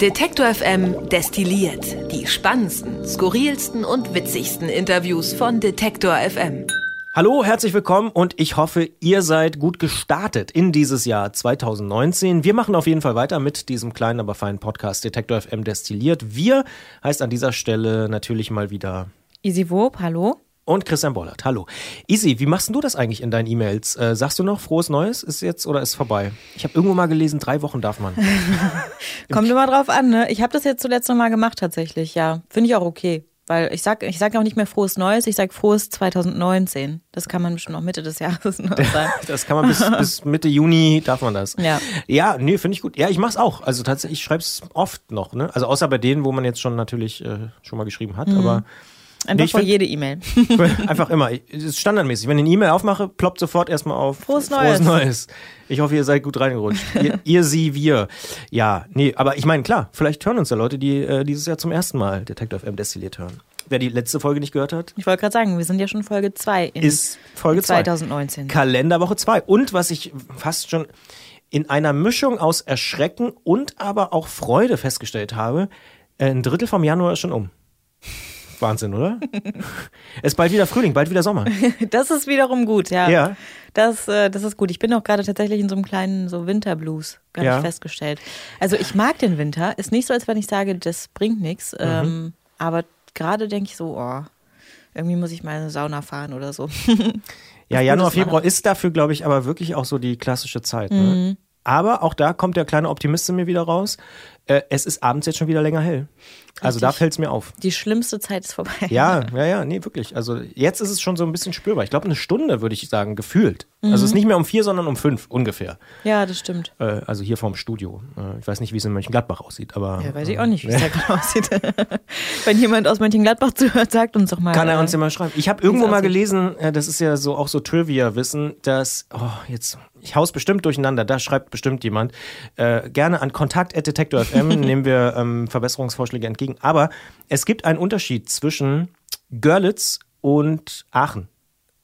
Detektor FM destilliert die spannendsten, skurrilsten und witzigsten Interviews von Detektor FM. Hallo, herzlich willkommen und ich hoffe, ihr seid gut gestartet in dieses Jahr 2019. Wir machen auf jeden Fall weiter mit diesem kleinen, aber feinen Podcast Detektor FM destilliert. Wir heißt an dieser Stelle natürlich mal wieder Easy Wob, hallo und Christian Bollert. Hallo. Easy, wie machst du das eigentlich in deinen E-Mails? Äh, sagst du noch frohes Neues? Ist jetzt oder ist vorbei? Ich habe irgendwo mal gelesen, drei Wochen darf man. Kommt immer drauf an, ne? Ich habe das jetzt zuletzt noch mal gemacht tatsächlich, ja. Finde ich auch okay. Weil ich sag, ich sag auch nicht mehr frohes Neues, ich sag frohes 2019. Das kann man bestimmt auch Mitte des Jahres noch sagen. das kann man bis, bis Mitte Juni darf man das. Ja. Ja, nee, finde ich gut. Ja, ich mach's auch. Also tatsächlich, ich schreibe es oft noch, ne? Also außer bei denen, wo man jetzt schon natürlich äh, schon mal geschrieben hat, mhm. aber Einfach nee, vor jede E-Mail. einfach immer. Das ist standardmäßig. Wenn ich eine E-Mail aufmache, ploppt sofort erstmal auf. Frohes Neues. Frohes Neues. Ich hoffe, ihr seid gut reingerutscht. ihr, ihr, sie, wir. Ja, nee, aber ich meine, klar, vielleicht hören uns ja Leute, die äh, dieses Jahr zum ersten Mal Detective FM destilliert hören. Wer die letzte Folge nicht gehört hat. Ich wollte gerade sagen, wir sind ja schon Folge 2 Ist Folge 2019. Zwei. Kalenderwoche 2. Und was ich fast schon in einer Mischung aus Erschrecken und aber auch Freude festgestellt habe, äh, ein Drittel vom Januar ist schon um. Wahnsinn, oder? es ist bald wieder Frühling, bald wieder Sommer. Das ist wiederum gut, ja. Ja. Das, äh, das ist gut. Ich bin auch gerade tatsächlich in so einem kleinen so Winterblues, gar ja. festgestellt. Also ich mag den Winter. Ist nicht so, als wenn ich sage, das bringt nichts. Mhm. Ähm, aber gerade denke ich so, oh, irgendwie muss ich mal in eine Sauna fahren oder so. ja, Januar, Februar ist dafür, glaube ich, aber wirklich auch so die klassische Zeit. Ne? Mhm. Aber auch da kommt der kleine Optimist in mir wieder raus. Äh, es ist abends jetzt schon wieder länger hell. Also da fällt es mir auf. Die schlimmste Zeit ist vorbei. Ja, ja, ja, nee, wirklich. Also jetzt ist es schon so ein bisschen spürbar. Ich glaube, eine Stunde würde ich sagen, gefühlt. Mhm. Also es ist nicht mehr um vier, sondern um fünf ungefähr. Ja, das stimmt. Äh, also hier vorm Studio. Äh, ich weiß nicht, wie es in Mönchengladbach aussieht, aber. Ja, weiß ich auch nicht, wie es da gerade aussieht. Wenn jemand aus Mönchengladbach zuhört, sagt uns doch mal. Kann er uns ja mal schreiben. Ich habe irgendwo mal gelesen, das ist ja so auch so Trivia-Wissen, dass, oh, jetzt, ich haus bestimmt durcheinander, da schreibt bestimmt jemand. Äh, gerne an kontakt.detektor.fm nehmen wir ähm, Verbesserungsvorschläge entgegen. Aber es gibt einen Unterschied zwischen Görlitz und Aachen.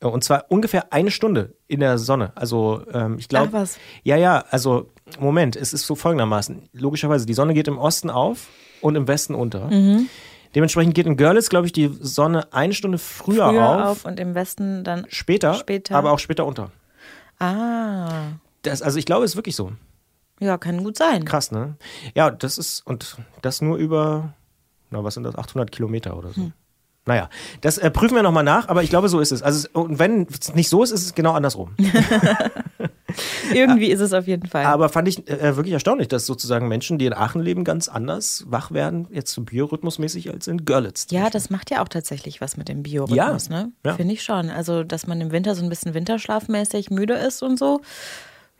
Und zwar ungefähr eine Stunde in der Sonne. Also ähm, ich glaube. was? Ja, ja, also Moment, es ist so folgendermaßen. Logischerweise, die Sonne geht im Osten auf und im Westen unter. Mhm. Dementsprechend geht in Görlitz, glaube ich, die Sonne eine Stunde früher, früher auf, auf. und im Westen dann später, später, aber auch später unter. Ah. Das, also ich glaube, es ist wirklich so. Ja, kann gut sein. Krass, ne? Ja, das ist, und das nur über na, was sind das, 800 Kilometer oder so. Hm. Naja, das äh, prüfen wir nochmal nach, aber ich glaube, so ist es. Also, und wenn es nicht so ist, ist es genau andersrum. Irgendwie ist es auf jeden Fall. Aber fand ich äh, wirklich erstaunlich, dass sozusagen Menschen, die in Aachen leben, ganz anders wach werden, jetzt so biorhythmusmäßig als in Görlitz. Ja, das macht ja auch tatsächlich was mit dem Biorhythmus, ja, ne? Ja. Finde ich schon. Also, dass man im Winter so ein bisschen winterschlafmäßig müde ist und so.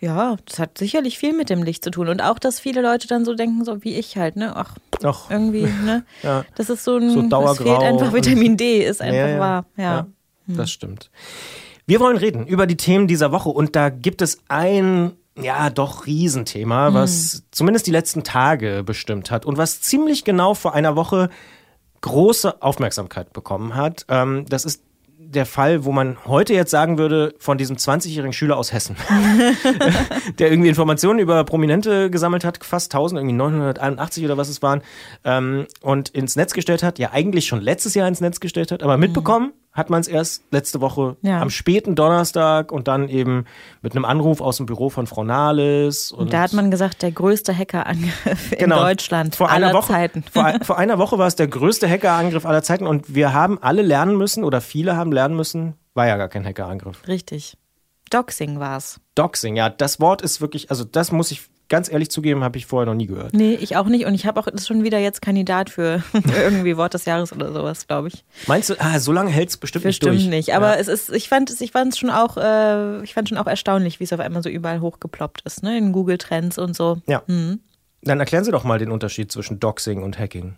Ja, das hat sicherlich viel mit dem Licht zu tun. Und auch, dass viele Leute dann so denken, so wie ich halt, ne? Ach, Ach. irgendwie, ne? ja. Das ist so ein, so es fehlt einfach Vitamin D, ist einfach ja, ja. wahr. Ja. hm. Das stimmt. Wir wollen reden über die Themen dieser Woche und da gibt es ein ja, doch Riesenthema, was hm. zumindest die letzten Tage bestimmt hat und was ziemlich genau vor einer Woche große Aufmerksamkeit bekommen hat. Ähm, das ist der Fall, wo man heute jetzt sagen würde, von diesem 20-jährigen Schüler aus Hessen, der irgendwie Informationen über Prominente gesammelt hat, fast 1000, irgendwie 981 oder was es waren, ähm, und ins Netz gestellt hat, ja eigentlich schon letztes Jahr ins Netz gestellt hat, aber mitbekommen, hat man es erst letzte Woche ja. am späten Donnerstag und dann eben mit einem Anruf aus dem Büro von Frau Nahles. Und, und da hat man gesagt, der größte Hackerangriff in genau. Deutschland vor aller einer Woche, Zeiten. Vor, vor einer Woche war es der größte Hackerangriff aller Zeiten und wir haben alle lernen müssen oder viele haben lernen müssen, war ja gar kein Hackerangriff. Richtig. Doxing war es. Doxing, ja, das Wort ist wirklich, also das muss ich ganz ehrlich zugeben, habe ich vorher noch nie gehört. Nee, ich auch nicht. Und ich habe auch das schon wieder jetzt Kandidat für irgendwie Wort des Jahres oder sowas, glaube ich. Meinst du, ah, so lange hält es bestimmt, bestimmt nicht durch? Bestimmt nicht. Aber ja. es ist, ich fand es, ich fand es schon auch, äh, ich fand schon auch erstaunlich, wie es auf einmal so überall hochgeploppt ist, ne? In Google Trends und so. Ja. Mhm. Dann erklären Sie doch mal den Unterschied zwischen Doxing und Hacking.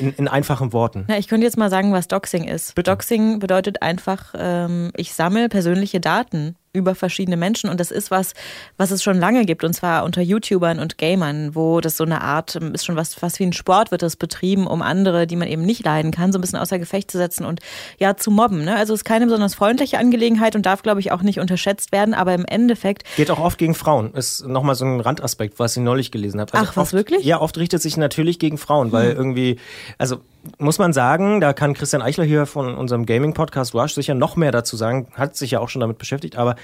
In, in, einfachen Worten. Na, ich könnte jetzt mal sagen, was Doxing ist. Bitte. Doxing bedeutet einfach, ähm, ich sammle persönliche Daten über verschiedene Menschen und das ist was, was es schon lange gibt und zwar unter YouTubern und Gamern, wo das so eine Art ähm, ist schon was, was wie ein Sport wird das betrieben, um andere, die man eben nicht leiden kann, so ein bisschen außer Gefecht zu setzen und ja zu mobben. Ne? Also es ist keine besonders freundliche Angelegenheit und darf, glaube ich, auch nicht unterschätzt werden, aber im Endeffekt geht auch oft gegen Frauen. Ist nochmal so ein Randaspekt, was ich neulich gelesen habe. Also Ach, was oft, wirklich? Ja, oft richtet sich natürlich gegen Frauen, weil hm. irgendwie, also muss man sagen, da kann Christian Eichler hier von unserem Gaming-Podcast Rush sicher noch mehr dazu sagen, hat sich ja auch schon damit beschäftigt, aber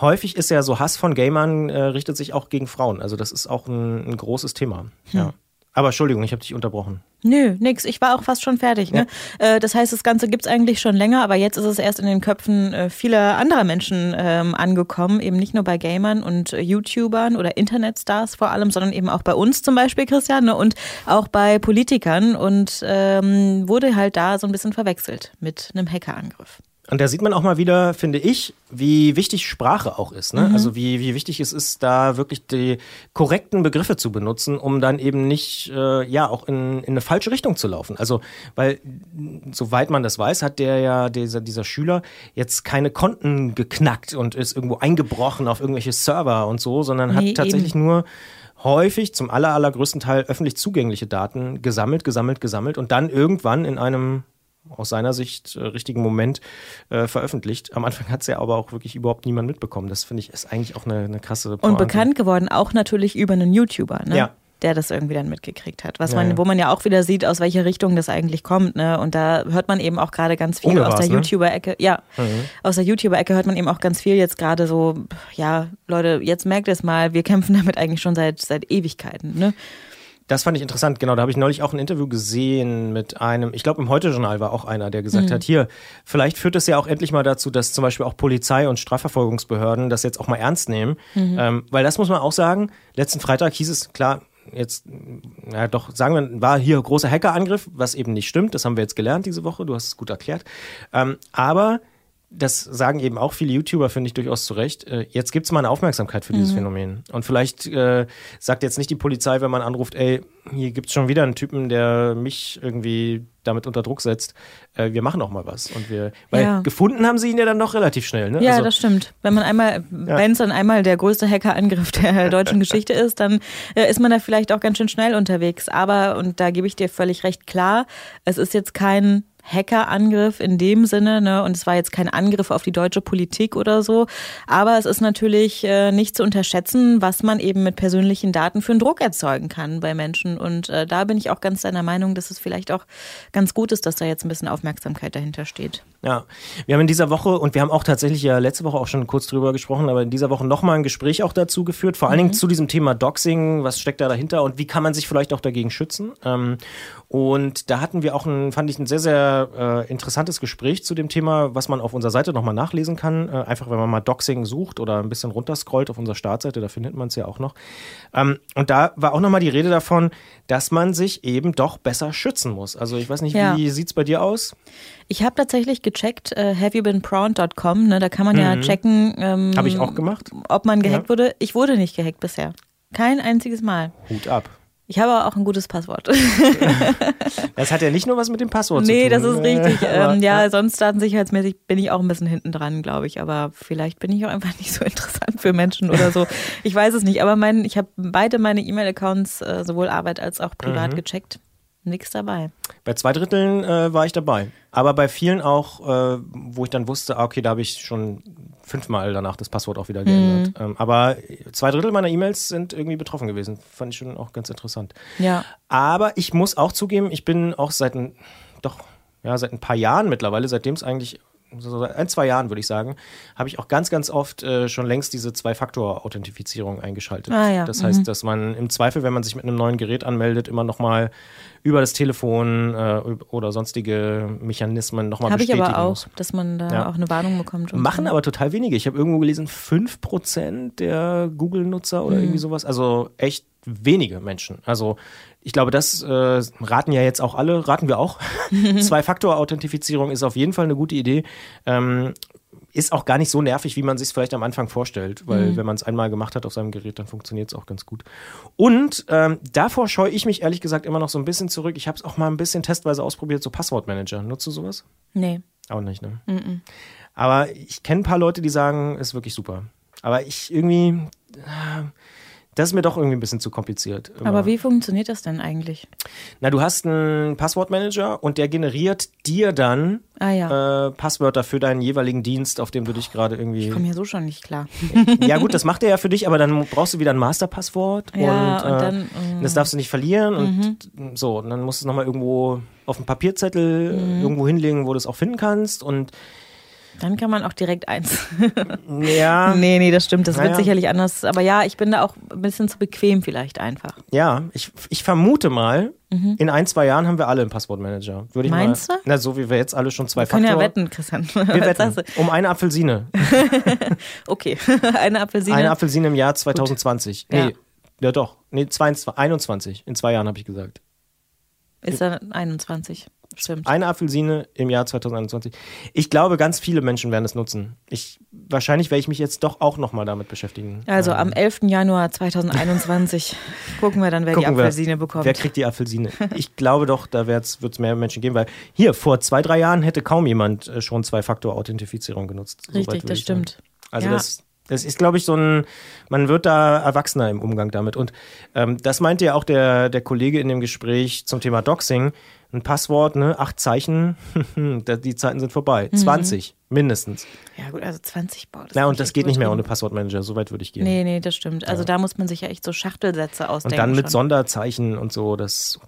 häufig ist ja so Hass von Gamern äh, richtet sich auch gegen Frauen. Also das ist auch ein, ein großes Thema. Hm. Ja. Aber Entschuldigung, ich habe dich unterbrochen. Nö, nix. Ich war auch fast schon fertig. Ne? Ja. Äh, das heißt, das Ganze gibt's eigentlich schon länger, aber jetzt ist es erst in den Köpfen äh, vieler anderer Menschen ähm, angekommen. Eben nicht nur bei Gamern und äh, YouTubern oder Internetstars vor allem, sondern eben auch bei uns zum Beispiel, Christian, ne? und auch bei Politikern und ähm, wurde halt da so ein bisschen verwechselt mit einem Hackerangriff. Und da sieht man auch mal wieder, finde ich, wie wichtig Sprache auch ist. Ne? Mhm. Also wie, wie wichtig es ist, da wirklich die korrekten Begriffe zu benutzen, um dann eben nicht äh, ja auch in, in eine falsche Richtung zu laufen. Also, weil, soweit man das weiß, hat der ja, dieser, dieser Schüler, jetzt keine Konten geknackt und ist irgendwo eingebrochen auf irgendwelche Server und so, sondern nee, hat tatsächlich eben. nur häufig zum aller, allergrößten Teil öffentlich zugängliche Daten gesammelt, gesammelt, gesammelt und dann irgendwann in einem aus seiner Sicht äh, richtigen Moment äh, veröffentlicht. Am Anfang hat es ja aber auch wirklich überhaupt niemand mitbekommen. Das finde ich ist eigentlich auch eine, eine krasse Pointe. Und bekannt geworden auch natürlich über einen YouTuber, ne? Ja. Der das irgendwie dann mitgekriegt hat. Was man, ja, ja. wo man ja auch wieder sieht, aus welcher Richtung das eigentlich kommt, ne? Und da hört man eben auch gerade ganz viel aus der ne? YouTuber-Ecke. Ja, mhm. aus der YouTuber-Ecke hört man eben auch ganz viel jetzt gerade so, ja, Leute, jetzt merkt es mal, wir kämpfen damit eigentlich schon seit, seit Ewigkeiten, ne? Das fand ich interessant, genau. Da habe ich neulich auch ein Interview gesehen mit einem, ich glaube im Heute-Journal war auch einer, der gesagt mhm. hat, hier, vielleicht führt es ja auch endlich mal dazu, dass zum Beispiel auch Polizei und Strafverfolgungsbehörden das jetzt auch mal ernst nehmen. Mhm. Ähm, weil das muss man auch sagen, letzten Freitag hieß es, klar, jetzt, ja doch, sagen wir, war hier großer Hackerangriff, was eben nicht stimmt. Das haben wir jetzt gelernt diese Woche, du hast es gut erklärt. Ähm, aber das sagen eben auch viele YouTuber, finde ich durchaus zu Recht. Äh, jetzt gibt es mal eine Aufmerksamkeit für dieses mhm. Phänomen. Und vielleicht äh, sagt jetzt nicht die Polizei, wenn man anruft, ey, hier gibt es schon wieder einen Typen, der mich irgendwie damit unter Druck setzt. Äh, wir machen auch mal was. Und wir, weil ja. gefunden haben sie ihn ja dann noch relativ schnell. Ne? Ja, also, das stimmt. Wenn man einmal, ja. wenn es dann einmal der größte Hackerangriff der deutschen Geschichte ist, dann äh, ist man da vielleicht auch ganz schön schnell unterwegs. Aber, und da gebe ich dir völlig recht klar, es ist jetzt kein Hackerangriff in dem Sinne, ne? Und es war jetzt kein Angriff auf die deutsche Politik oder so. Aber es ist natürlich äh, nicht zu unterschätzen, was man eben mit persönlichen Daten für einen Druck erzeugen kann bei Menschen. Und äh, da bin ich auch ganz deiner Meinung, dass es vielleicht auch ganz gut ist, dass da jetzt ein bisschen Aufmerksamkeit dahinter steht. Ja, wir haben in dieser Woche und wir haben auch tatsächlich ja letzte Woche auch schon kurz drüber gesprochen, aber in dieser Woche nochmal ein Gespräch auch dazu geführt, vor allen Dingen mhm. zu diesem Thema Doxing, was steckt da dahinter und wie kann man sich vielleicht auch dagegen schützen. Ähm, und da hatten wir auch ein, fand ich, ein sehr, sehr äh, interessantes Gespräch zu dem Thema, was man auf unserer Seite nochmal nachlesen kann. Äh, einfach, wenn man mal Doxing sucht oder ein bisschen runterscrollt auf unserer Startseite, da findet man es ja auch noch. Ähm, und da war auch nochmal die Rede davon, dass man sich eben doch besser schützen muss. Also ich weiß nicht, ja. wie sieht es bei dir aus? Ich habe tatsächlich gecheckt, äh, haveyoubeenprawned.com, ne, da kann man mhm. ja checken. Ähm, habe ich auch gemacht. Ob man gehackt ja. wurde. Ich wurde nicht gehackt bisher. Kein einziges Mal. Hut ab. Ich habe auch ein gutes Passwort. das hat ja nicht nur was mit dem Passwort nee, zu tun. Nee, das ist richtig. ähm, ja, sonst datensicherheitsmäßig bin ich auch ein bisschen hinten dran, glaube ich. Aber vielleicht bin ich auch einfach nicht so interessant für Menschen oder so. Ich weiß es nicht. Aber mein, ich habe beide meine E-Mail-Accounts, äh, sowohl Arbeit als auch privat, mhm. gecheckt. Nichts dabei. Bei zwei Dritteln äh, war ich dabei. Aber bei vielen auch, äh, wo ich dann wusste, ah, okay, da habe ich schon fünfmal danach das Passwort auch wieder geändert. Mhm. Ähm, aber zwei Drittel meiner E-Mails sind irgendwie betroffen gewesen. Fand ich schon auch ganz interessant. Ja. Aber ich muss auch zugeben, ich bin auch seit ein, doch, ja, seit ein paar Jahren mittlerweile, seitdem es eigentlich so ein, zwei Jahren, würde ich sagen, habe ich auch ganz, ganz oft äh, schon längst diese Zwei-Faktor-Authentifizierung eingeschaltet. Ah, ja. Das heißt, mhm. dass man im Zweifel, wenn man sich mit einem neuen Gerät anmeldet, immer nochmal über das Telefon äh, oder sonstige Mechanismen nochmal bestätigen Habe ich aber auch, muss. dass man da ja. auch eine Warnung bekommt. Machen so. aber total wenige. Ich habe irgendwo gelesen, 5% der Google-Nutzer oder mhm. irgendwie sowas. Also echt wenige Menschen. Also ich glaube, das äh, raten ja jetzt auch alle, raten wir auch. Zwei-Faktor-Authentifizierung ist auf jeden Fall eine gute Idee. Ähm, ist auch gar nicht so nervig, wie man sich es vielleicht am Anfang vorstellt, weil mhm. wenn man es einmal gemacht hat auf seinem Gerät, dann funktioniert es auch ganz gut. Und ähm, davor scheue ich mich ehrlich gesagt immer noch so ein bisschen zurück. Ich habe es auch mal ein bisschen testweise ausprobiert, so Passwortmanager. Nutzt du sowas? Nee. Auch nicht, ne? Mhm. Aber ich kenne ein paar Leute, die sagen, ist wirklich super. Aber ich irgendwie, das ist mir doch irgendwie ein bisschen zu kompliziert. Immer. Aber wie funktioniert das denn eigentlich? Na, du hast einen Passwortmanager und der generiert dir dann ah, ja. äh, Passwörter für deinen jeweiligen Dienst, auf dem du dich gerade irgendwie. Ich komme hier so schon nicht klar. ja, gut, das macht er ja für dich, aber dann brauchst du wieder ein Masterpasswort ja, und, und, dann, äh, das darfst du nicht verlieren mhm. und so. Und dann musst du es nochmal irgendwo auf einen Papierzettel mhm. irgendwo hinlegen, wo du es auch finden kannst und dann kann man auch direkt eins. ja. Nee, nee, das stimmt. Das naja. wird sicherlich anders. Aber ja, ich bin da auch ein bisschen zu bequem vielleicht einfach. Ja, ich, ich vermute mal, mhm. in ein, zwei Jahren haben wir alle einen Passwortmanager. Würde ich Meinst mal, du? Na, so wie wir jetzt alle schon zwei wir können Faktor. ja wetten, Christian. Wir wetten. Um eine Apfelsine. okay, eine Apfelsine. Eine Apfelsine im Jahr 2020. Gut. Nee, ja. ja doch. Nee, 22, 21. In zwei Jahren habe ich gesagt. Ist er 21? Stimmt. Eine Apfelsine im Jahr 2021. Ich glaube, ganz viele Menschen werden es nutzen. Ich, wahrscheinlich werde ich mich jetzt doch auch nochmal damit beschäftigen. Also ähm. am 11. Januar 2021 gucken wir dann, wer gucken die Apfelsine wir, bekommt. Wer kriegt die Apfelsine? Ich glaube doch, da wird es mehr Menschen geben, weil hier vor zwei, drei Jahren hätte kaum jemand äh, schon Zwei-Faktor-Authentifizierung genutzt. Richtig, das stimmt. Also ja. das, das ist, glaube ich, so ein, man wird da erwachsener im Umgang damit. Und ähm, das meinte ja auch der, der Kollege in dem Gespräch zum Thema Doxing ein Passwort, ne, acht Zeichen, die Zeiten sind vorbei. Mhm. 20 mindestens. Ja, gut, also 20 Boah, Na, und das geht nicht mehr ohne Passwortmanager, so weit würde ich gehen. Nee, nee, das stimmt. Also ja. da muss man sich ja echt so Schachtelsätze ausdenken. Und dann mit schon. Sonderzeichen und so, das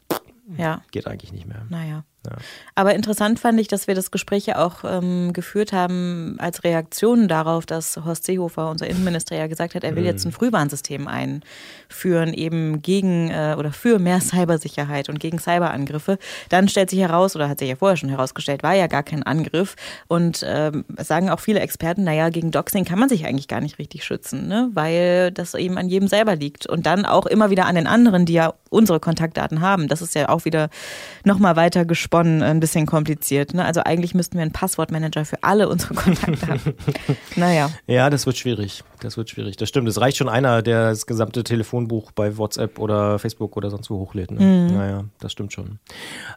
ja. geht eigentlich nicht mehr. Naja. Ja. Aber interessant fand ich, dass wir das Gespräch ja auch ähm, geführt haben als Reaktion darauf, dass Horst Seehofer, unser Innenminister, ja gesagt hat, er will mhm. jetzt ein Frühwarnsystem einführen, eben gegen äh, oder für mehr Cybersicherheit und gegen Cyberangriffe. Dann stellt sich heraus, oder hat sich ja vorher schon herausgestellt, war ja gar kein Angriff. Und ähm, sagen auch viele Experten, naja, gegen Doxing kann man sich eigentlich gar nicht richtig schützen, ne? weil das eben an jedem selber liegt. Und dann auch immer wieder an den anderen, die ja unsere Kontaktdaten haben. Das ist ja auch wieder nochmal weiter gesprochen gesponnen, ein bisschen kompliziert. Ne? Also eigentlich müssten wir einen Passwortmanager für alle unsere Kontakte haben. naja. Ja, das wird schwierig. Das wird schwierig. Das stimmt. Es reicht schon einer, der das gesamte Telefonbuch bei WhatsApp oder Facebook oder sonst wo hochlädt. Ne? Mhm. Naja, das stimmt schon.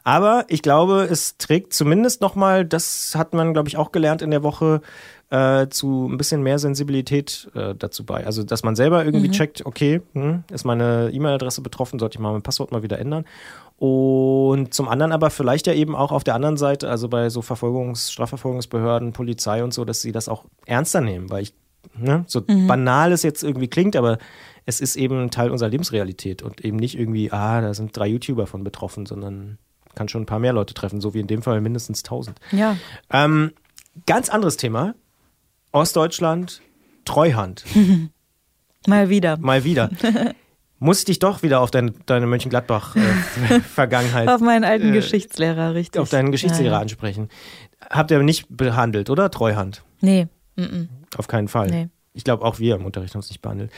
Aber ich glaube, es trägt zumindest nochmal, das hat man, glaube ich, auch gelernt in der Woche, äh, zu ein bisschen mehr Sensibilität äh, dazu bei. Also, dass man selber irgendwie mhm. checkt, okay, hm, ist meine E-Mail-Adresse betroffen, sollte ich mal mein Passwort mal wieder ändern. Und zum anderen aber vielleicht ja eben auch auf der anderen Seite, also bei so Verfolgungs-, Strafverfolgungsbehörden, Polizei und so, dass sie das auch ernster nehmen, weil ich, ne, so mhm. banal es jetzt irgendwie klingt, aber es ist eben Teil unserer Lebensrealität und eben nicht irgendwie, ah, da sind drei YouTuber von betroffen, sondern kann schon ein paar mehr Leute treffen, so wie in dem Fall mindestens tausend. Ja. Ähm, ganz anderes Thema. Ostdeutschland, Treuhand. Mal wieder. Mal wieder. muss ich dich doch wieder auf dein, deine Mönchengladbach-Vergangenheit. auf meinen alten äh, Geschichtslehrer, richtig. Auf deinen Geschichtslehrer ja, ja. ansprechen. Habt ihr nicht behandelt, oder? Treuhand? Nee. Mm -mm. Auf keinen Fall. Nee. Ich glaube, auch wir im Unterricht haben es nicht behandelt.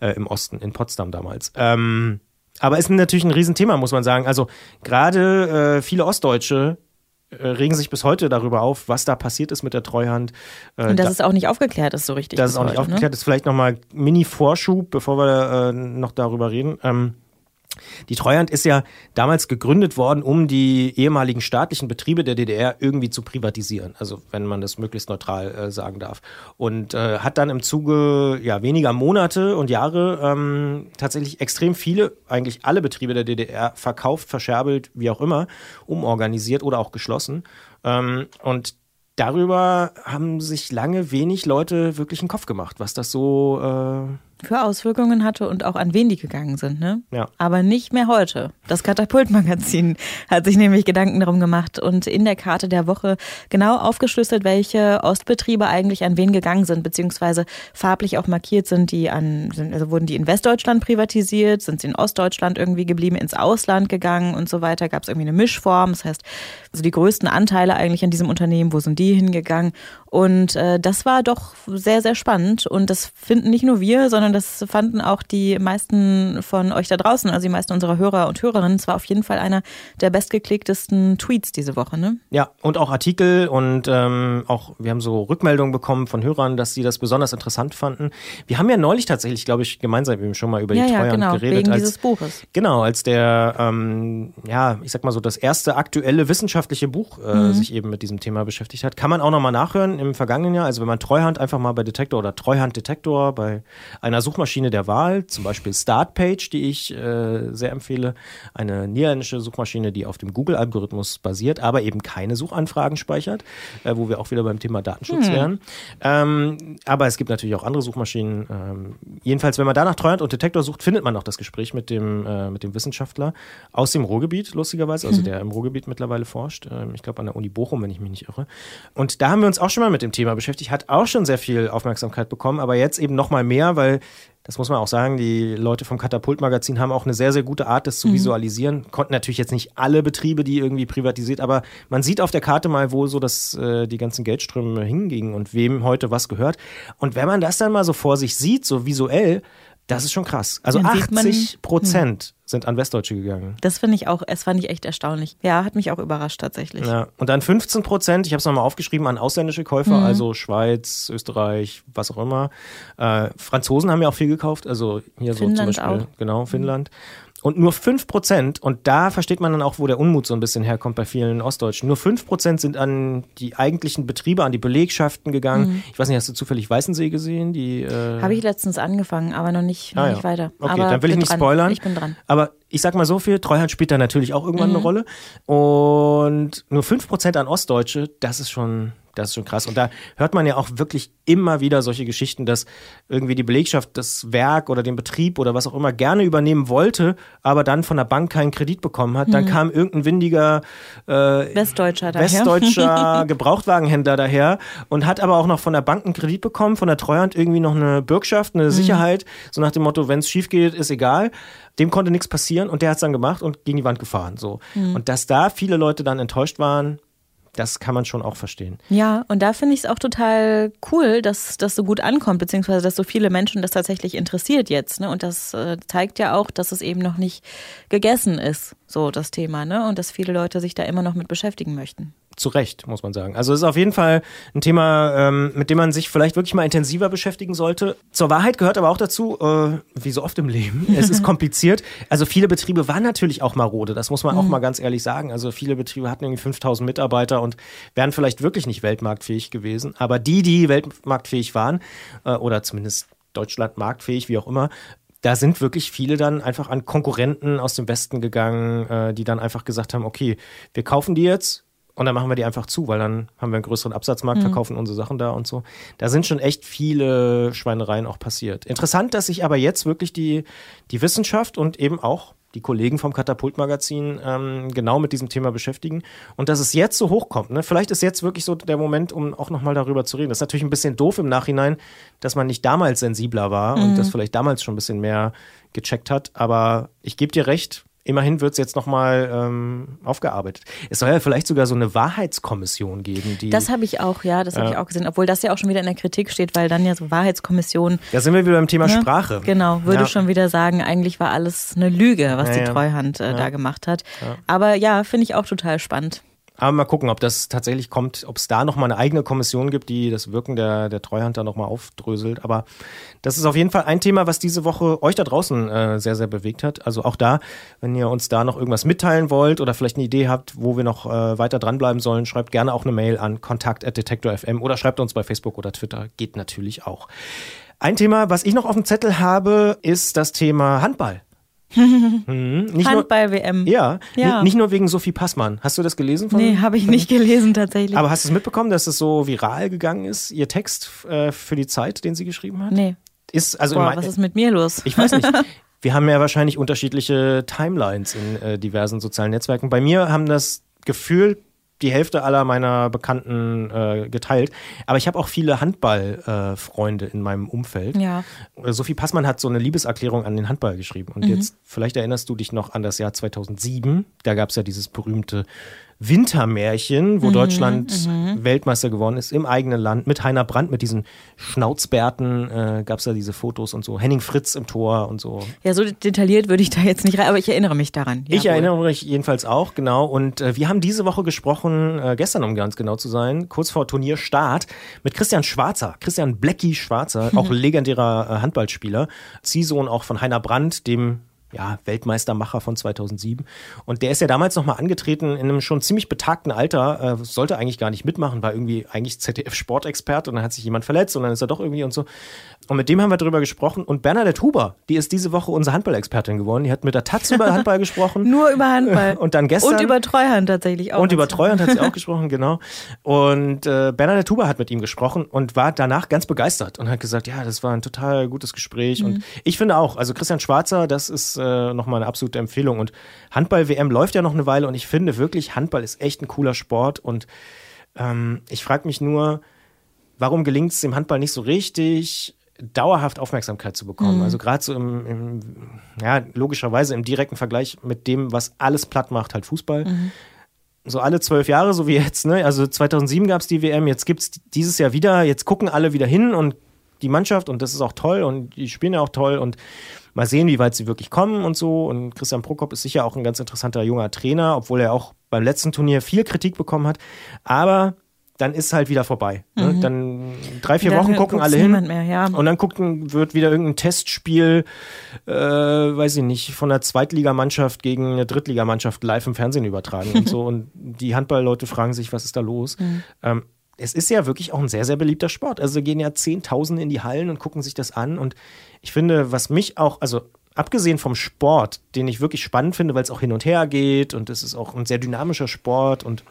Äh, Im Osten, in Potsdam damals. Ähm, aber ist natürlich ein Riesenthema, muss man sagen. Also gerade äh, viele Ostdeutsche äh, regen sich bis heute darüber auf, was da passiert ist mit der Treuhand. Äh, Und dass da, es auch nicht aufgeklärt ist, so richtig. Dass es auch nicht heute, aufgeklärt ne? ist. Vielleicht nochmal Mini-Vorschub, bevor wir äh, noch darüber reden. Ähm, die Treuhand ist ja damals gegründet worden, um die ehemaligen staatlichen Betriebe der DDR irgendwie zu privatisieren. Also wenn man das möglichst neutral äh, sagen darf. Und äh, hat dann im Zuge ja, weniger Monate und Jahre ähm, tatsächlich extrem viele, eigentlich alle Betriebe der DDR verkauft, verscherbelt, wie auch immer, umorganisiert oder auch geschlossen. Ähm, und darüber haben sich lange wenig Leute wirklich einen Kopf gemacht, was das so... Äh, für Auswirkungen hatte und auch an wen die gegangen sind, ne? Ja. Aber nicht mehr heute. Das Katapultmagazin hat sich nämlich Gedanken darum gemacht und in der Karte der Woche genau aufgeschlüsselt, welche Ostbetriebe eigentlich an wen gegangen sind, beziehungsweise farblich auch markiert sind, die an, sind, also wurden die in Westdeutschland privatisiert, sind sie in Ostdeutschland irgendwie geblieben, ins Ausland gegangen und so weiter. Gab es irgendwie eine Mischform, das heißt, also die größten Anteile eigentlich an diesem Unternehmen, wo sind die hingegangen? Und äh, das war doch sehr, sehr spannend und das finden nicht nur wir, sondern das fanden auch die meisten von euch da draußen, also die meisten unserer Hörer und Hörerinnen. Es war auf jeden Fall einer der bestgeklicktesten Tweets diese Woche, ne? Ja, und auch Artikel und ähm, auch, wir haben so Rückmeldungen bekommen von Hörern, dass sie das besonders interessant fanden. Wir haben ja neulich tatsächlich, glaube ich, gemeinsam eben schon mal über ja, die Treuhand ja, genau, geredet. Wegen als, dieses Buches. Genau, als der, ähm, ja, ich sag mal so, das erste aktuelle wissenschaftliche Buch äh, mhm. sich eben mit diesem Thema beschäftigt hat. Kann man auch nochmal nachhören im vergangenen Jahr. Also wenn man Treuhand einfach mal bei Detektor oder Treuhanddetektor bei einer Suchmaschine der Wahl, zum Beispiel Startpage, die ich äh, sehr empfehle, eine niederländische Suchmaschine, die auf dem Google-Algorithmus basiert, aber eben keine Suchanfragen speichert, äh, wo wir auch wieder beim Thema Datenschutz hm. wären. Ähm, aber es gibt natürlich auch andere Suchmaschinen. Ähm, jedenfalls, wenn man da nach Treuhand und Detektor sucht, findet man auch das Gespräch mit dem, äh, mit dem Wissenschaftler aus dem Ruhrgebiet, lustigerweise, also mhm. der im Ruhrgebiet mittlerweile forscht. Ähm, ich glaube an der Uni Bochum, wenn ich mich nicht irre. Und da haben wir uns auch schon mal mit dem Thema beschäftigt, hat auch schon sehr viel Aufmerksamkeit bekommen, aber jetzt eben noch mal mehr, weil das muss man auch sagen, die Leute vom Katapult-Magazin haben auch eine sehr, sehr gute Art, das zu mhm. visualisieren. Konnten natürlich jetzt nicht alle Betriebe, die irgendwie privatisiert, aber man sieht auf der Karte mal, wo so das, äh, die ganzen Geldströme hingingen und wem heute was gehört. Und wenn man das dann mal so vor sich sieht, so visuell, das ist schon krass. Also 80 Prozent hm. Sind an Westdeutsche gegangen. Das finde ich auch, es fand ich echt erstaunlich. Ja, hat mich auch überrascht tatsächlich. Ja. Und dann 15 Prozent, ich habe es nochmal aufgeschrieben, an ausländische Käufer, mhm. also Schweiz, Österreich, was auch immer. Äh, Franzosen haben ja auch viel gekauft, also hier Finnland so zum Beispiel, auch. genau, Finnland. Und nur 5%, und da versteht man dann auch, wo der Unmut so ein bisschen herkommt bei vielen Ostdeutschen, nur 5% sind an die eigentlichen Betriebe, an die Belegschaften gegangen. Mhm. Ich weiß nicht, hast du zufällig Weißensee gesehen? äh Habe ich letztens angefangen, aber noch nicht, noch ah, nicht weiter. Okay, aber dann will ich nicht dran. spoilern. Ich bin dran. Aber ich sag mal so viel, Treuhand spielt da natürlich auch irgendwann mhm. eine Rolle. Und nur 5% an Ostdeutsche, das ist schon das ist schon krass. Und da hört man ja auch wirklich immer wieder solche Geschichten, dass irgendwie die Belegschaft das Werk oder den Betrieb oder was auch immer gerne übernehmen wollte, aber dann von der Bank keinen Kredit bekommen hat. Mhm. Dann kam irgendein windiger äh, Westdeutscher, daher. Westdeutscher Gebrauchtwagenhändler daher und hat aber auch noch von der Bank einen Kredit bekommen, von der Treuhand irgendwie noch eine Bürgschaft, eine mhm. Sicherheit, so nach dem Motto, wenn es schief geht, ist egal. Dem konnte nichts passieren und der hat es dann gemacht und gegen die Wand gefahren. So. Mhm. Und dass da viele Leute dann enttäuscht waren, das kann man schon auch verstehen. Ja, und da finde ich es auch total cool, dass das so gut ankommt, beziehungsweise dass so viele Menschen das tatsächlich interessiert jetzt. Ne? Und das äh, zeigt ja auch, dass es eben noch nicht gegessen ist, so das Thema, ne? Und dass viele Leute sich da immer noch mit beschäftigen möchten zu Recht, muss man sagen. Also es ist auf jeden Fall ein Thema, ähm, mit dem man sich vielleicht wirklich mal intensiver beschäftigen sollte. Zur Wahrheit gehört aber auch dazu, äh, wie so oft im Leben, es ist kompliziert. Also viele Betriebe waren natürlich auch marode, das muss man auch mhm. mal ganz ehrlich sagen. Also viele Betriebe hatten irgendwie 5000 Mitarbeiter und wären vielleicht wirklich nicht weltmarktfähig gewesen. Aber die, die weltmarktfähig waren, äh, oder zumindest Deutschland marktfähig, wie auch immer, da sind wirklich viele dann einfach an Konkurrenten aus dem Westen gegangen, äh, die dann einfach gesagt haben, okay, wir kaufen die jetzt, und dann machen wir die einfach zu, weil dann haben wir einen größeren Absatzmarkt, mhm. verkaufen unsere Sachen da und so. Da sind schon echt viele Schweinereien auch passiert. Interessant, dass sich aber jetzt wirklich die, die Wissenschaft und eben auch die Kollegen vom Katapult-Magazin ähm, genau mit diesem Thema beschäftigen und dass es jetzt so hochkommt. Ne? Vielleicht ist jetzt wirklich so der Moment, um auch nochmal darüber zu reden. Das ist natürlich ein bisschen doof im Nachhinein, dass man nicht damals sensibler war mhm. und das vielleicht damals schon ein bisschen mehr gecheckt hat. Aber ich gebe dir recht, Immerhin wird es jetzt nochmal ähm, aufgearbeitet. Es soll ja vielleicht sogar so eine Wahrheitskommission geben, die. Das habe ich auch, ja, das habe ich auch gesehen. Obwohl das ja auch schon wieder in der Kritik steht, weil dann ja so Wahrheitskommission. Da sind wir wieder beim Thema ne? Sprache. Genau, würde ja. schon wieder sagen, eigentlich war alles eine Lüge, was ja, die Treuhand äh, da gemacht hat. Aber ja, finde ich auch total spannend. Aber mal gucken, ob das tatsächlich kommt, ob es da nochmal eine eigene Kommission gibt, die das Wirken der, der Treuhand nochmal aufdröselt. Aber das ist auf jeden Fall ein Thema, was diese Woche euch da draußen äh, sehr, sehr bewegt hat. Also auch da, wenn ihr uns da noch irgendwas mitteilen wollt oder vielleicht eine Idee habt, wo wir noch äh, weiter dranbleiben sollen, schreibt gerne auch eine Mail an kontakt.detektor.fm oder schreibt uns bei Facebook oder Twitter. Geht natürlich auch. Ein Thema, was ich noch auf dem Zettel habe, ist das Thema Handball. Mhm. Handball-WM. Ja, ja. nicht nur wegen Sophie Passmann. Hast du das gelesen? Von, nee, habe ich nicht gelesen tatsächlich. Aber hast du es mitbekommen, dass es so viral gegangen ist, ihr Text äh, für die Zeit, den sie geschrieben hat? Nee. Ist, also Boah, was ist mit mir los? Ich weiß nicht. Wir haben ja wahrscheinlich unterschiedliche Timelines in äh, diversen sozialen Netzwerken. Bei mir haben das Gefühl die Hälfte aller meiner Bekannten äh, geteilt. Aber ich habe auch viele Handballfreunde äh, in meinem Umfeld. Ja. Sophie Passmann hat so eine Liebeserklärung an den Handball geschrieben. Und mhm. jetzt, vielleicht erinnerst du dich noch an das Jahr 2007. Da gab es ja dieses berühmte Wintermärchen, wo mhm, Deutschland mhm. Weltmeister geworden ist, im eigenen Land, mit Heiner Brandt, mit diesen Schnauzbärten, äh, gab es da diese Fotos und so. Henning Fritz im Tor und so. Ja, so detailliert würde ich da jetzt nicht rein, aber ich erinnere mich daran. Ja, ich wohl. erinnere mich jedenfalls auch, genau. Und äh, wir haben diese Woche gesprochen, äh, gestern um ganz genau zu sein, kurz vor Turnierstart, mit Christian Schwarzer, Christian Blecki Schwarzer, auch legendärer äh, Handballspieler, Ziehsohn auch von Heiner Brandt, dem ja, Weltmeistermacher von 2007. Und der ist ja damals nochmal angetreten in einem schon ziemlich betagten Alter, äh, sollte eigentlich gar nicht mitmachen, war irgendwie eigentlich ZDF-Sportexperte und dann hat sich jemand verletzt und dann ist er doch irgendwie und so. Und mit dem haben wir drüber gesprochen. Und Bernadette Huber, die ist diese Woche unsere Handball-Expertin geworden. Die hat mit der Taz über Handball gesprochen. Nur über Handball. Und dann gestern. Und über Treuhand tatsächlich auch. Und über Treuhand hat sie auch gesprochen, genau. Und äh, Bernadette Huber hat mit ihm gesprochen und war danach ganz begeistert und hat gesagt, ja, das war ein total gutes Gespräch. Mhm. Und ich finde auch, also Christian Schwarzer, das ist äh, nochmal eine absolute Empfehlung. Und Handball-WM läuft ja noch eine Weile und ich finde wirklich, Handball ist echt ein cooler Sport. Und ähm, ich frage mich nur, warum gelingt es dem Handball nicht so richtig? dauerhaft Aufmerksamkeit zu bekommen. Mhm. Also gerade so im, im, ja, logischerweise im direkten Vergleich mit dem, was alles platt macht, halt Fußball. Mhm. So alle zwölf Jahre, so wie jetzt, ne? Also 2007 gab es die WM, jetzt gibt es dieses Jahr wieder, jetzt gucken alle wieder hin und die Mannschaft und das ist auch toll und die spielen ja auch toll und mal sehen, wie weit sie wirklich kommen und so. Und Christian Prokop ist sicher auch ein ganz interessanter junger Trainer, obwohl er auch beim letzten Turnier viel Kritik bekommen hat. Aber dann ist halt wieder vorbei. Ne? Mhm. Dann drei, vier dann Wochen gucken alle hin. Mehr, ja. Und dann gucken, wird wieder irgendein Testspiel, äh, weiß ich nicht, von der Zweitligamannschaft gegen eine Drittligamannschaft live im Fernsehen übertragen und so. Und die Handballleute fragen sich, was ist da los? Mhm. Ähm, es ist ja wirklich auch ein sehr, sehr beliebter Sport. Also gehen ja Zehntausende in die Hallen und gucken sich das an. Und ich finde, was mich auch, also abgesehen vom Sport, den ich wirklich spannend finde, weil es auch hin und her geht und es ist auch ein sehr dynamischer Sport und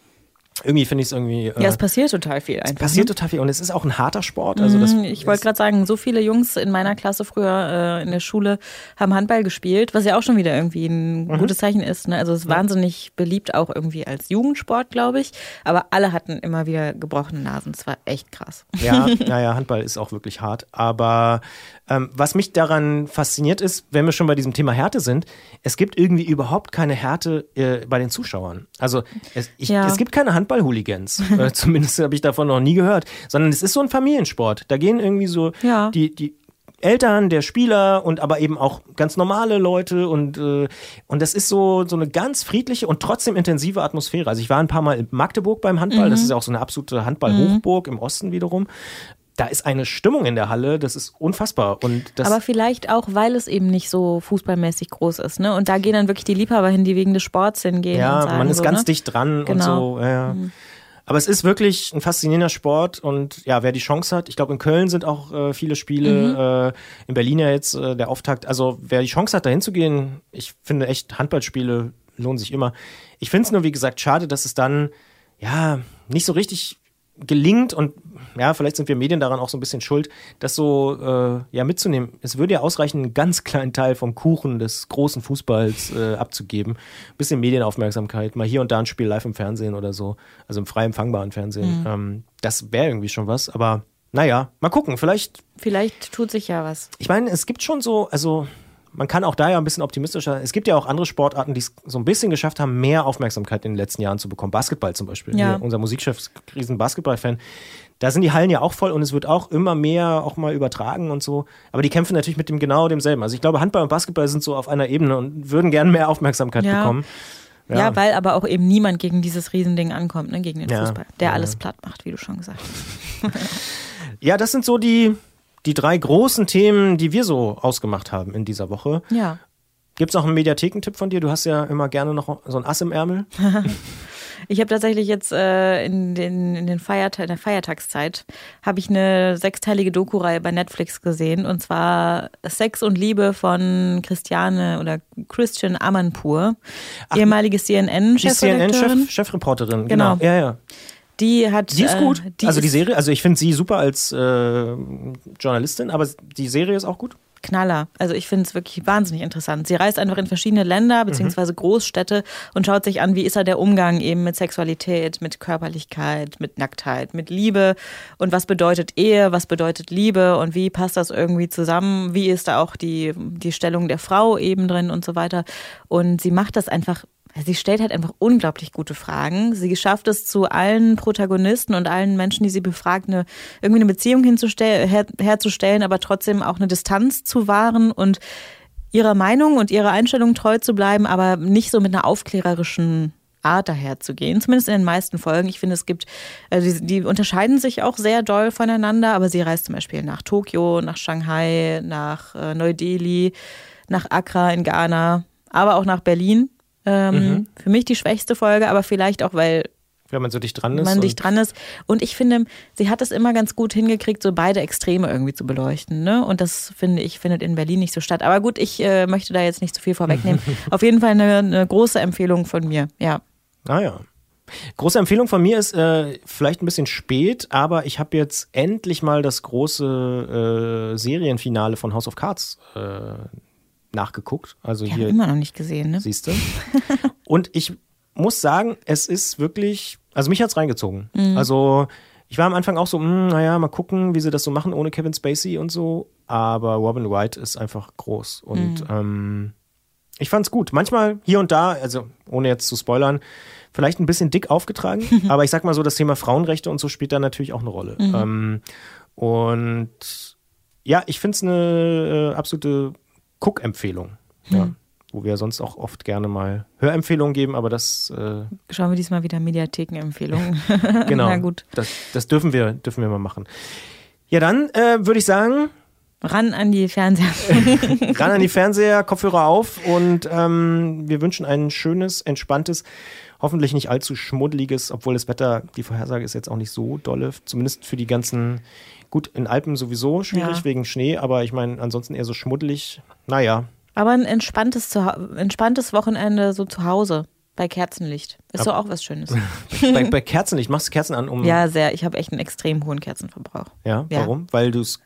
irgendwie finde ich es irgendwie. Äh, ja, es passiert total viel einfach. Es passiert ne? total viel und es ist auch ein harter Sport. Also das, mhm, ich wollte gerade sagen, so viele Jungs in meiner Klasse früher äh, in der Schule haben Handball gespielt, was ja auch schon wieder irgendwie ein mhm. gutes Zeichen ist. Ne? Also es ist ja. wahnsinnig beliebt auch irgendwie als Jugendsport, glaube ich. Aber alle hatten immer wieder gebrochene Nasen. Es war echt krass. Ja, naja, Handball ist auch wirklich hart. Aber ähm, was mich daran fasziniert ist, wenn wir schon bei diesem Thema Härte sind, es gibt irgendwie überhaupt keine Härte äh, bei den Zuschauern. Also es, ich, ja. es gibt keine Handball-Hooligans. äh, zumindest habe ich davon noch nie gehört. Sondern es ist so ein Familiensport. Da gehen irgendwie so ja. die, die Eltern der Spieler und aber eben auch ganz normale Leute und, äh, und das ist so, so eine ganz friedliche und trotzdem intensive Atmosphäre. Also ich war ein paar Mal in Magdeburg beim Handball, mhm. das ist ja auch so eine absolute Handball-Hochburg mhm. im Osten wiederum da ist eine Stimmung in der Halle, das ist unfassbar. Und das Aber vielleicht auch, weil es eben nicht so fußballmäßig groß ist, ne? Und da gehen dann wirklich die Liebhaber hin, die wegen des Sports hingehen. Ja, man ist so, ganz ne? dicht dran genau. und so. Ja. Mhm. Aber es ist wirklich ein faszinierender Sport und ja, wer die Chance hat, ich glaube in Köln sind auch äh, viele Spiele, mhm. äh, in Berlin ja jetzt äh, der Auftakt. Also wer die Chance hat, da hinzugehen, ich finde echt, Handballspiele lohnen sich immer. Ich finde es nur, wie gesagt, schade, dass es dann ja nicht so richtig gelingt und ja, vielleicht sind wir Medien daran auch so ein bisschen schuld, das so äh, ja mitzunehmen. Es würde ja ausreichen, einen ganz kleinen Teil vom Kuchen des großen Fußballs äh, abzugeben. Ein bisschen Medienaufmerksamkeit, mal hier und da ein Spiel live im Fernsehen oder so, also im frei empfangbaren Fernsehen. Mhm. Ähm, das wäre irgendwie schon was, aber naja, mal gucken, vielleicht. Vielleicht tut sich ja was. Ich meine, es gibt schon so, also man kann auch da ja ein bisschen optimistischer. Es gibt ja auch andere Sportarten, die es so ein bisschen geschafft haben, mehr Aufmerksamkeit in den letzten Jahren zu bekommen. Basketball zum Beispiel. Ja. Hier, unser Musikchef ist ein riesen Basketball-Fan. Da sind die Hallen ja auch voll und es wird auch immer mehr auch mal übertragen und so. Aber die kämpfen natürlich mit dem genau demselben. Also ich glaube, Handball und Basketball sind so auf einer Ebene und würden gerne mehr Aufmerksamkeit ja. bekommen. Ja. ja. weil aber auch eben niemand gegen dieses Riesending ankommt, ne, gegen den ja. Fußball, der alles platt macht, wie du schon gesagt hast. ja, das sind so die, die drei großen Themen, die wir so ausgemacht haben in dieser Woche. Ja. Gibt es auch einen Mediathekentipp von dir? Du hast ja immer gerne noch so ein Ass im Ärmel. ich habe tatsächlich jetzt äh, in, den, in, den Feiertag, in der Feiertagszeit habe ich eine sechsteilige Doku-Reihe bei Netflix gesehen und zwar Sex und Liebe von Christiane oder Christian Amanpour, ehemalige CNN-Chefredakteurin. CNN-Chefreporterin, genau. genau. Ja, ja. Die hat. Sie ist gut. Äh, die also die Serie, also ich finde sie super als äh, Journalistin, aber die Serie ist auch gut. Knaller. Also ich finde es wirklich wahnsinnig interessant. Sie reist einfach in verschiedene Länder beziehungsweise Großstädte und schaut sich an, wie ist da der Umgang eben mit Sexualität, mit Körperlichkeit, mit Nacktheit, mit Liebe und was bedeutet Ehe, was bedeutet Liebe und wie passt das irgendwie zusammen, wie ist da auch die, die Stellung der Frau eben drin und so weiter. Und sie macht das einfach Sie stellt halt einfach unglaublich gute Fragen. Sie schafft es zu allen Protagonisten und allen Menschen, die sie befragt, eine, irgendwie eine Beziehung her, herzustellen, aber trotzdem auch eine Distanz zu wahren und ihrer Meinung und ihrer Einstellung treu zu bleiben, aber nicht so mit einer aufklärerischen Art daherzugehen, zumindest in den meisten Folgen. Ich finde, es gibt, also die, die, unterscheiden sich auch sehr doll voneinander, aber sie reist zum Beispiel nach Tokio, nach Shanghai, nach äh, Neu-Delhi, nach Accra in Ghana, aber auch nach Berlin. Ähm, mhm. Für mich die schwächste Folge, aber vielleicht auch, weil wenn man so dicht dran ist. Man dicht dran ist. Und ich finde, sie hat es immer ganz gut hingekriegt, so beide Extreme irgendwie zu beleuchten. Ne? Und das finde ich, findet in Berlin nicht so statt. Aber gut, ich äh, möchte da jetzt nicht zu viel vorwegnehmen. Auf jeden Fall eine, eine, große Empfehlung von mir, ja. Ah ja. Große Empfehlung von mir ist äh, vielleicht ein bisschen spät, aber ich habe jetzt endlich mal das große äh, Serienfinale von House of Cards äh, nachgeguckt. Also ich hier immer noch nicht gesehen, ne? Siehst du? Und ich muss sagen, es ist wirklich, also mich hat es reingezogen. Mhm. Also ich war am Anfang auch so, mh, hm, naja, mal gucken, wie sie das so machen ohne Kevin Spacey und so. Aber Robin White ist einfach groß. Und mhm. ähm, ich fand's gut. Manchmal hier und da, also ohne jetzt zu spoilern, vielleicht ein bisschen dick aufgetragen. aber ich sag mal so, das Thema Frauenrechte und so spielt da natürlich auch eine Rolle. Mhm. Ähm, und ja, ich finde es eine äh, absolute Cook-Empfehlung. Ja. Mhm wo wir sonst auch oft gerne mal Hörempfehlungen geben, aber das. Äh, Schauen wir diesmal wieder Mediathekenempfehlungen. genau. Na gut. Das, das, dürfen, wir, dürfen wir mal machen. Ja, dann äh, würde ich sagen. Ran an die Fernseher. ran an die Fernseher, Kopfhörer auf und ähm, wir wünschen ein schönes, entspanntes, hoffentlich nicht allzu schmuddeliges, obwohl das Wetter, die Vorhersage ist jetzt auch nicht so dolle, zumindest für die ganzen, gut, in Alpen sowieso schwierig ja. wegen Schnee, aber ich meine, ansonsten eher so schmuddelig. Naja, aber ein entspanntes, entspanntes Wochenende so zu Hause bei Kerzenlicht. Ist so auch was Schönes. bei, bei, Kerzenlicht, machst du Kerzen an, um. Ja, sehr. Ich habe echt einen extrem hohen Kerzenverbrauch. Ja, ja. warum? Weil du es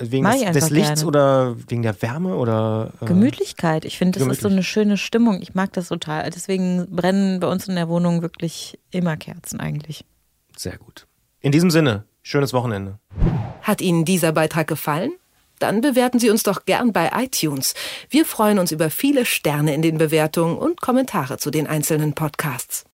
wegen des, des, Lichts gerne. oder wegen der Wärme oder äh, Gemütlichkeit. Ich finde, das ist so eine schöne Stimmung. Ich mag das total. Deswegen brennen bei uns in der Wohnung wirklich immer Kerzen eigentlich. Sehr gut. In diesem Sinne, schönes Wochenende. Hat Ihnen dieser Beitrag gefallen? Dann bewerten Sie uns doch gern bei iTunes. Wir freuen uns über viele Sterne in den Bewertungen und Kommentare zu den einzelnen Podcasts.